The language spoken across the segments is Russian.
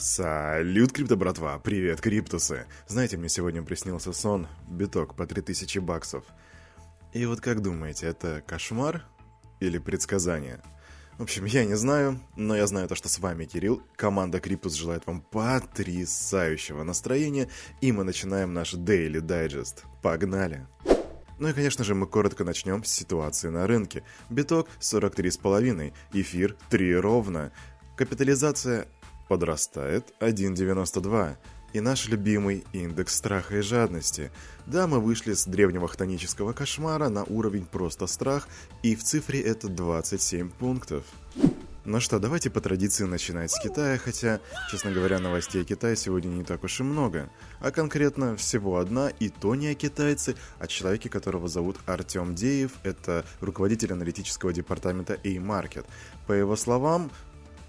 Салют, крипто братва! Привет, криптусы! Знаете, мне сегодня приснился сон, биток по 3000 баксов. И вот как думаете, это кошмар или предсказание? В общем, я не знаю, но я знаю то, что с вами Кирилл. Команда Криптус желает вам потрясающего настроения, и мы начинаем наш Daily Digest. Погнали! Ну и, конечно же, мы коротко начнем с ситуации на рынке. Биток 43,5, эфир 3 ровно. Капитализация подрастает 1,92. И наш любимый индекс страха и жадности. Да, мы вышли с древнего хтонического кошмара на уровень просто страх, и в цифре это 27 пунктов. Ну что, давайте по традиции начинать с Китая, хотя, честно говоря, новостей о Китае сегодня не так уж и много. А конкретно всего одна, и то не о китайце, а человеке, которого зовут Артем Деев, это руководитель аналитического департамента A-Market. По его словам,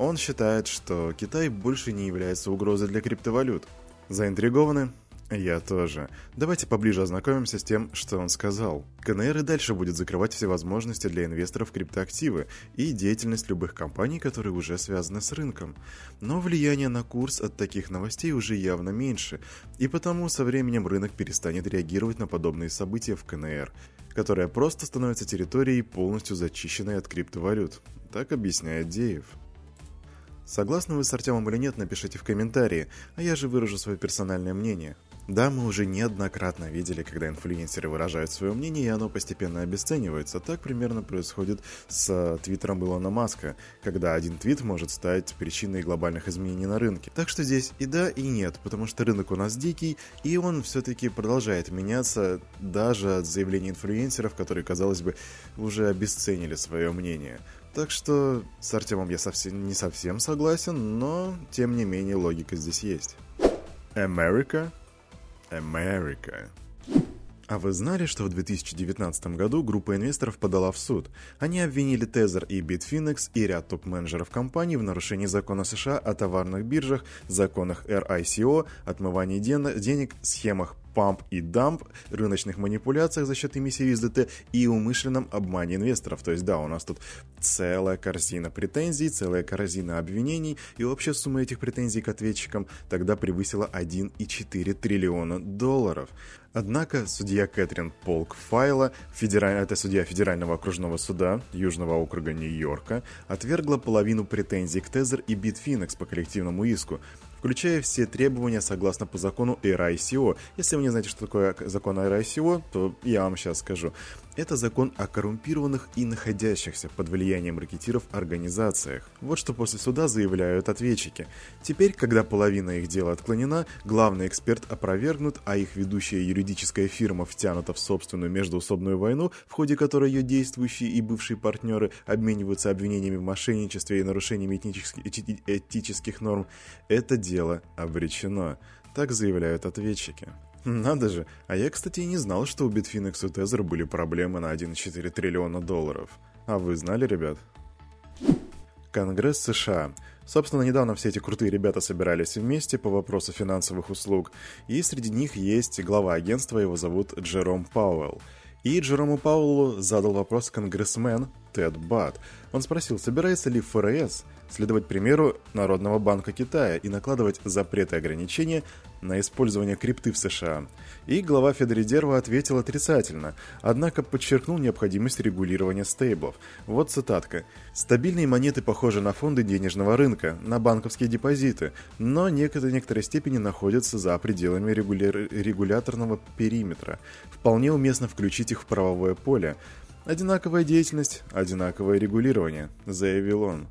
он считает, что Китай больше не является угрозой для криптовалют. Заинтригованы? Я тоже. Давайте поближе ознакомимся с тем, что он сказал. КНР и дальше будет закрывать все возможности для инвесторов в криптоактивы и деятельность любых компаний, которые уже связаны с рынком. Но влияние на курс от таких новостей уже явно меньше, и потому со временем рынок перестанет реагировать на подобные события в КНР, которая просто становится территорией, полностью зачищенной от криптовалют. Так объясняет Деев. Согласны вы с Артемом или нет, напишите в комментарии, а я же выражу свое персональное мнение. Да, мы уже неоднократно видели, когда инфлюенсеры выражают свое мнение, и оно постепенно обесценивается. Так примерно происходит с твиттером Илона Маска, когда один твит может стать причиной глобальных изменений на рынке. Так что здесь и да, и нет, потому что рынок у нас дикий, и он все-таки продолжает меняться даже от заявлений инфлюенсеров, которые, казалось бы, уже обесценили свое мнение. Так что с Артемом я совсем не совсем согласен, но тем не менее логика здесь есть. Америка? Америка. А вы знали, что в 2019 году группа инвесторов подала в суд? Они обвинили Tether и Bitfinex и ряд топ-менеджеров компаний в нарушении закона США о товарных биржах, законах RICO, отмывании денег, схемах памп и дамп, рыночных манипуляциях за счет эмиссии USDT и умышленном обмане инвесторов. То есть, да, у нас тут целая корзина претензий, целая корзина обвинений, и общая сумма этих претензий к ответчикам тогда превысила 1,4 триллиона долларов. Однако судья Кэтрин Полк Файла, федераль... это судья Федерального окружного суда Южного округа Нью-Йорка, отвергла половину претензий к Тезер и Bitfinex по коллективному иску, включая все требования согласно по закону RICO. Если вы не знаете, что такое закон RICO, то я вам сейчас скажу. Это закон о коррумпированных и находящихся под влиянием ракетиров организациях. Вот что после суда заявляют ответчики. Теперь, когда половина их дела отклонена, главный эксперт опровергнут, а их ведущая юридическая фирма втянута в собственную междуусобную войну, в ходе которой ее действующие и бывшие партнеры обмениваются обвинениями в мошенничестве и этнических, этических норм, это дело обречено. Так заявляют ответчики. Надо же, а я, кстати, и не знал, что у Bitfinex и Tether были проблемы на 1,4 триллиона долларов. А вы знали, ребят? Конгресс США. Собственно, недавно все эти крутые ребята собирались вместе по вопросу финансовых услуг, и среди них есть глава агентства, его зовут Джером Пауэлл. И Джерому Пауэллу задал вопрос конгрессмен Тед Бат. Он спросил, собирается ли ФРС следовать примеру Народного банка Китая и накладывать запреты и ограничения на использование крипты в США. И глава Федрезерва ответил отрицательно, однако подчеркнул необходимость регулирования стейблов. Вот цитатка. «Стабильные монеты похожи на фонды денежного рынка, на банковские депозиты, но в некоторой, степени находятся за пределами регуля... регуляторного периметра. Вполне уместно включить их в правовое поле. Одинаковая деятельность, одинаковое регулирование», — заявил он.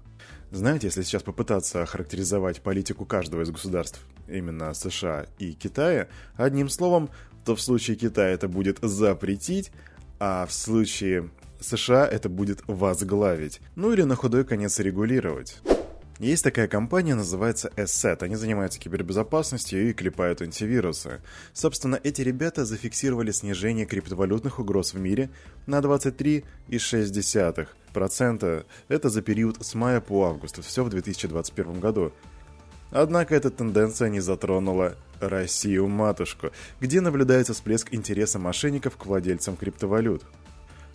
Знаете, если сейчас попытаться охарактеризовать политику каждого из государств, именно США и Китая, одним словом, то в случае Китая это будет запретить, а в случае США это будет возглавить, ну или на худой конец регулировать. Есть такая компания, называется Asset. Они занимаются кибербезопасностью и клепают антивирусы. Собственно, эти ребята зафиксировали снижение криптовалютных угроз в мире на 23,6%. Это за период с мая по август. Все в 2021 году. Однако эта тенденция не затронула Россию-матушку, где наблюдается всплеск интереса мошенников к владельцам криптовалют.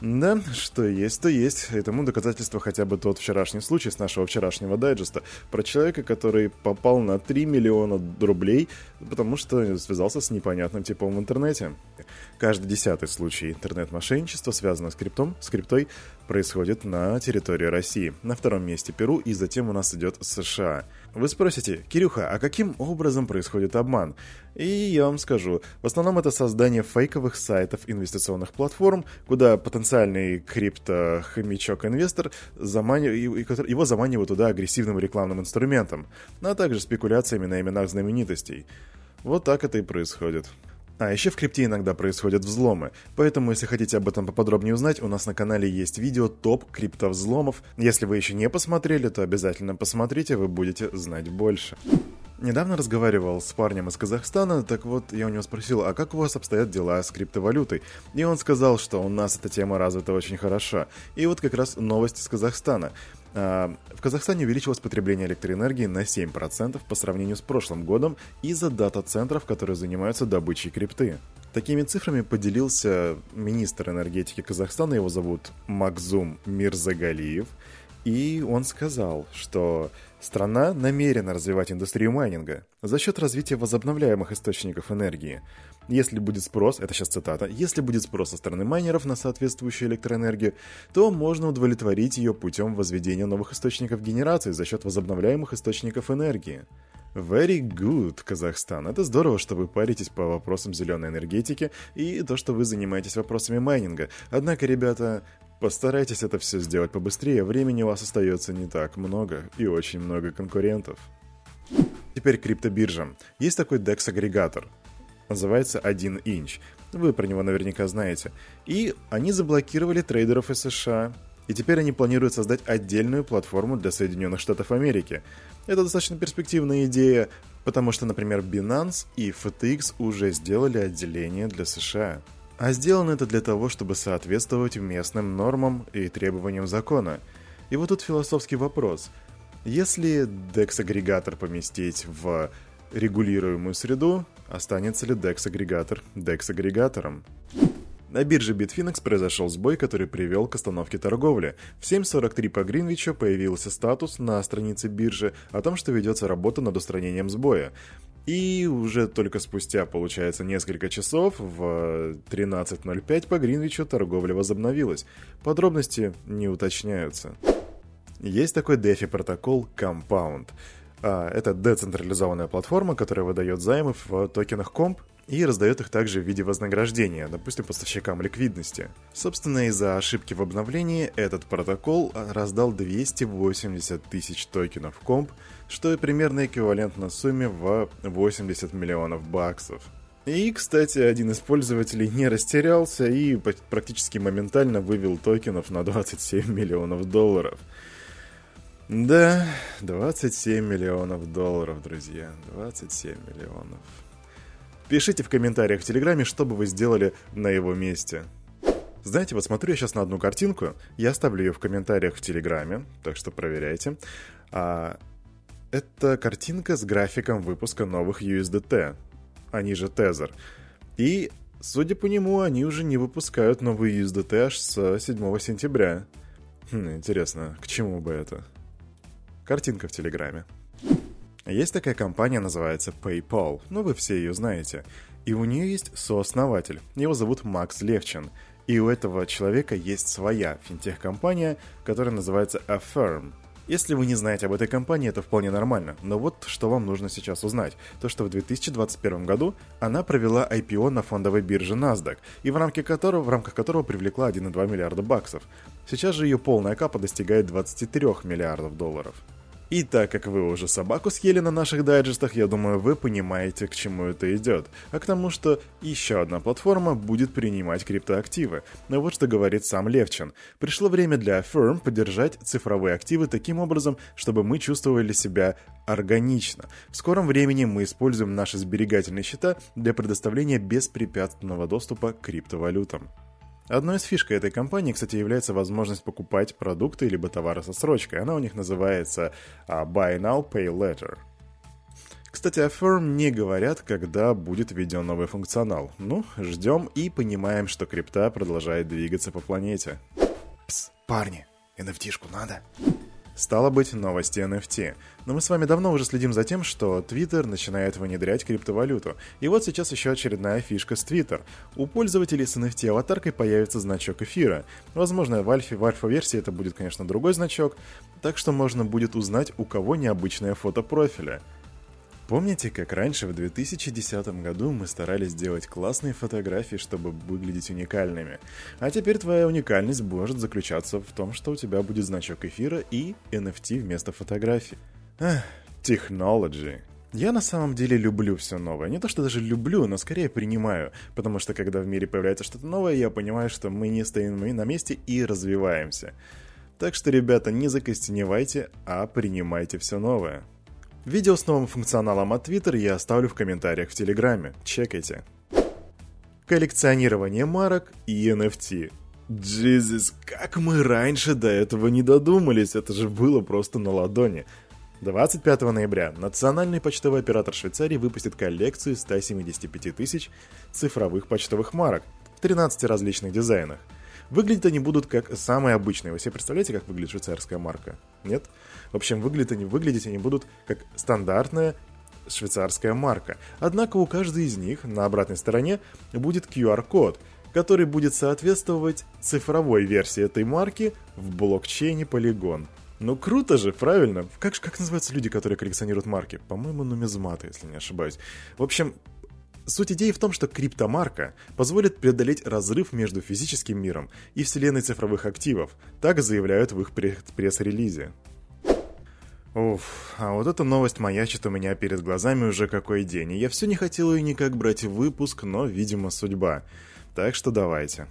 Да, что есть, то есть. Этому доказательство хотя бы тот вчерашний случай с нашего вчерашнего дайджеста про человека, который попал на 3 миллиона рублей, потому что связался с непонятным типом в интернете. Каждый десятый случай интернет-мошенничества, связанного с криптом, с криптой, происходит на территории России. На втором месте Перу, и затем у нас идет США. Вы спросите, Кирюха, а каким образом происходит обман? И я вам скажу, в основном это создание фейковых сайтов инвестиционных платформ, куда потенциальный крипто-хомячок-инвестор заманив... его заманивают туда агрессивным рекламным инструментом, а также спекуляциями на именах знаменитостей. Вот так это и происходит. А еще в крипте иногда происходят взломы, поэтому если хотите об этом поподробнее узнать, у нас на канале есть видео топ криптовзломов. Если вы еще не посмотрели, то обязательно посмотрите, вы будете знать больше. Недавно разговаривал с парнем из Казахстана, так вот я у него спросил, а как у вас обстоят дела с криптовалютой? И он сказал, что у нас эта тема развита очень хорошо. И вот как раз новость из Казахстана. А, в Казахстане увеличилось потребление электроэнергии на 7% по сравнению с прошлым годом из-за дата-центров, которые занимаются добычей крипты. Такими цифрами поделился министр энергетики Казахстана, его зовут Макзум Мирзагалиев, и он сказал, что Страна намерена развивать индустрию майнинга за счет развития возобновляемых источников энергии. Если будет спрос, это сейчас цитата, если будет спрос со стороны майнеров на соответствующую электроэнергию, то можно удовлетворить ее путем возведения новых источников генерации за счет возобновляемых источников энергии. Very good, Казахстан. Это здорово, что вы паритесь по вопросам зеленой энергетики и то, что вы занимаетесь вопросами майнинга. Однако, ребята, Постарайтесь это все сделать побыстрее, времени у вас остается не так много и очень много конкурентов. Теперь криптобиржа. Есть такой DEX-агрегатор. Называется 1 инч. Вы про него наверняка знаете. И они заблокировали трейдеров из США. И теперь они планируют создать отдельную платформу для Соединенных Штатов Америки. Это достаточно перспективная идея, потому что, например, Binance и FTX уже сделали отделение для США. А сделано это для того, чтобы соответствовать местным нормам и требованиям закона. И вот тут философский вопрос. Если DEX-агрегатор поместить в регулируемую среду, останется ли DEX-агрегатор DEX-агрегатором? На бирже Bitfinex произошел сбой, который привел к остановке торговли. В 7.43 по Гринвичу появился статус на странице биржи о том, что ведется работа над устранением сбоя. И уже только спустя, получается, несколько часов в 13.05 по Гринвичу торговля возобновилась. Подробности не уточняются. Есть такой DeFi протокол Compound. А, это децентрализованная платформа, которая выдает займы в токенах комп и раздает их также в виде вознаграждения, допустим, поставщикам ликвидности. Собственно, из-за ошибки в обновлении этот протокол раздал 280 тысяч токенов комп, что примерно эквивалентно сумме в 80 миллионов баксов. И, кстати, один из пользователей не растерялся и практически моментально вывел токенов на 27 миллионов долларов. Да, 27 миллионов долларов, друзья. 27 миллионов. Пишите в комментариях в Телеграме, что бы вы сделали на его месте. Знаете, вот смотрю я сейчас на одну картинку, я оставлю ее в комментариях в Телеграме, так что проверяйте. А, это картинка с графиком выпуска новых USDT, они же Tether. И, судя по нему, они уже не выпускают новые USDT аж с 7 сентября. Хм, интересно, к чему бы это? Картинка в Телеграме. Есть такая компания, называется PayPal, ну вы все ее знаете. И у нее есть сооснователь, его зовут Макс Левчин. И у этого человека есть своя финтех-компания, которая называется Affirm – если вы не знаете об этой компании, это вполне нормально, но вот что вам нужно сейчас узнать. То, что в 2021 году она провела IPO на фондовой бирже NASDAQ, и в рамках которого, в рамках которого привлекла 1,2 миллиарда баксов. Сейчас же ее полная капа достигает 23 миллиардов долларов. И так как вы уже собаку съели на наших дайджестах, я думаю, вы понимаете, к чему это идет. А к тому, что еще одна платформа будет принимать криптоактивы. Но вот что говорит сам Левчин. Пришло время для Affirm поддержать цифровые активы таким образом, чтобы мы чувствовали себя органично. В скором времени мы используем наши сберегательные счета для предоставления беспрепятственного доступа к криптовалютам. Одной из фишек этой компании, кстати, является возможность покупать продукты либо товары со срочкой. Она у них называется uh, Buy Now, Pay Later. Кстати, Affirm не говорят, когда будет введен новый функционал. Ну, ждем и понимаем, что крипта продолжает двигаться по планете. Пс, парни, NFT-шку надо? Стало быть, новости NFT. Но мы с вами давно уже следим за тем, что Twitter начинает внедрять криптовалюту. И вот сейчас еще очередная фишка с Twitter. У пользователей с NFT-аватаркой появится значок эфира. Возможно, в альфе, в альфа-версии это будет, конечно, другой значок, так что можно будет узнать, у кого необычное фото профиля. Помните, как раньше, в 2010 году мы старались сделать классные фотографии, чтобы выглядеть уникальными? А теперь твоя уникальность может заключаться в том, что у тебя будет значок эфира и NFT вместо фотографий. Эх, технологии. Я на самом деле люблю все новое. Не то, что даже люблю, но скорее принимаю. Потому что когда в мире появляется что-то новое, я понимаю, что мы не стоим на месте и развиваемся. Так что, ребята, не закостеневайте, а принимайте все новое. Видео с новым функционалом от Twitter я оставлю в комментариях в Телеграме. Чекайте. Коллекционирование марок и NFT. Джизис, как мы раньше до этого не додумались, это же было просто на ладони. 25 ноября национальный почтовый оператор Швейцарии выпустит коллекцию 175 тысяч цифровых почтовых марок в 13 различных дизайнах. Выглядеть они будут как самые обычные. Вы себе представляете, как выглядит швейцарская марка? Нет? В общем, выглядят они, выглядеть они будут как стандартная швейцарская марка. Однако у каждой из них на обратной стороне будет QR-код, который будет соответствовать цифровой версии этой марки в блокчейне Polygon. Ну круто же, правильно? Как, как называются люди, которые коллекционируют марки? По-моему, нумизматы, если не ошибаюсь. В общем, Суть идеи в том, что криптомарка позволит преодолеть разрыв между физическим миром и вселенной цифровых активов, так заявляют в их пресс-релизе. Уф, а вот эта новость маячит у меня перед глазами уже какой день, и я все не хотел ее никак брать в выпуск, но, видимо, судьба. Так что давайте.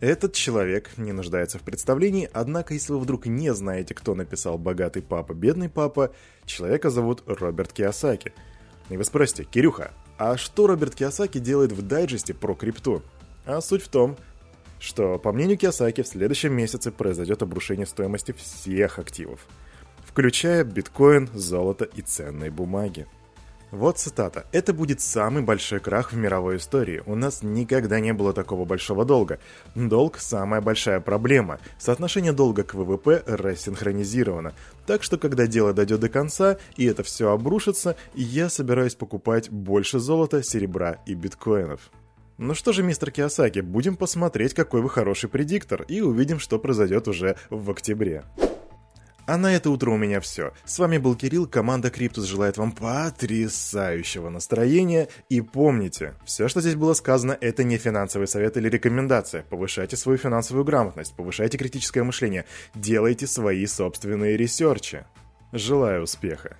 Этот человек не нуждается в представлении, однако если вы вдруг не знаете, кто написал «Богатый папа, бедный папа», человека зовут Роберт Киосаки. И вы спросите, Кирюха, а что Роберт Киосаки делает в дайджесте про крипту? А суть в том, что, по мнению Киосаки, в следующем месяце произойдет обрушение стоимости всех активов, включая биткоин, золото и ценные бумаги. Вот цитата. «Это будет самый большой крах в мировой истории. У нас никогда не было такого большого долга. Долг – самая большая проблема. Соотношение долга к ВВП рассинхронизировано. Так что, когда дело дойдет до конца, и это все обрушится, я собираюсь покупать больше золота, серебра и биткоинов». Ну что же, мистер Киосаки, будем посмотреть, какой вы хороший предиктор, и увидим, что произойдет уже в октябре. А на это утро у меня все. С вами был Кирилл, команда Криптус желает вам потрясающего настроения. И помните, все, что здесь было сказано, это не финансовый совет или рекомендация. Повышайте свою финансовую грамотность, повышайте критическое мышление, делайте свои собственные research и. Желаю успеха.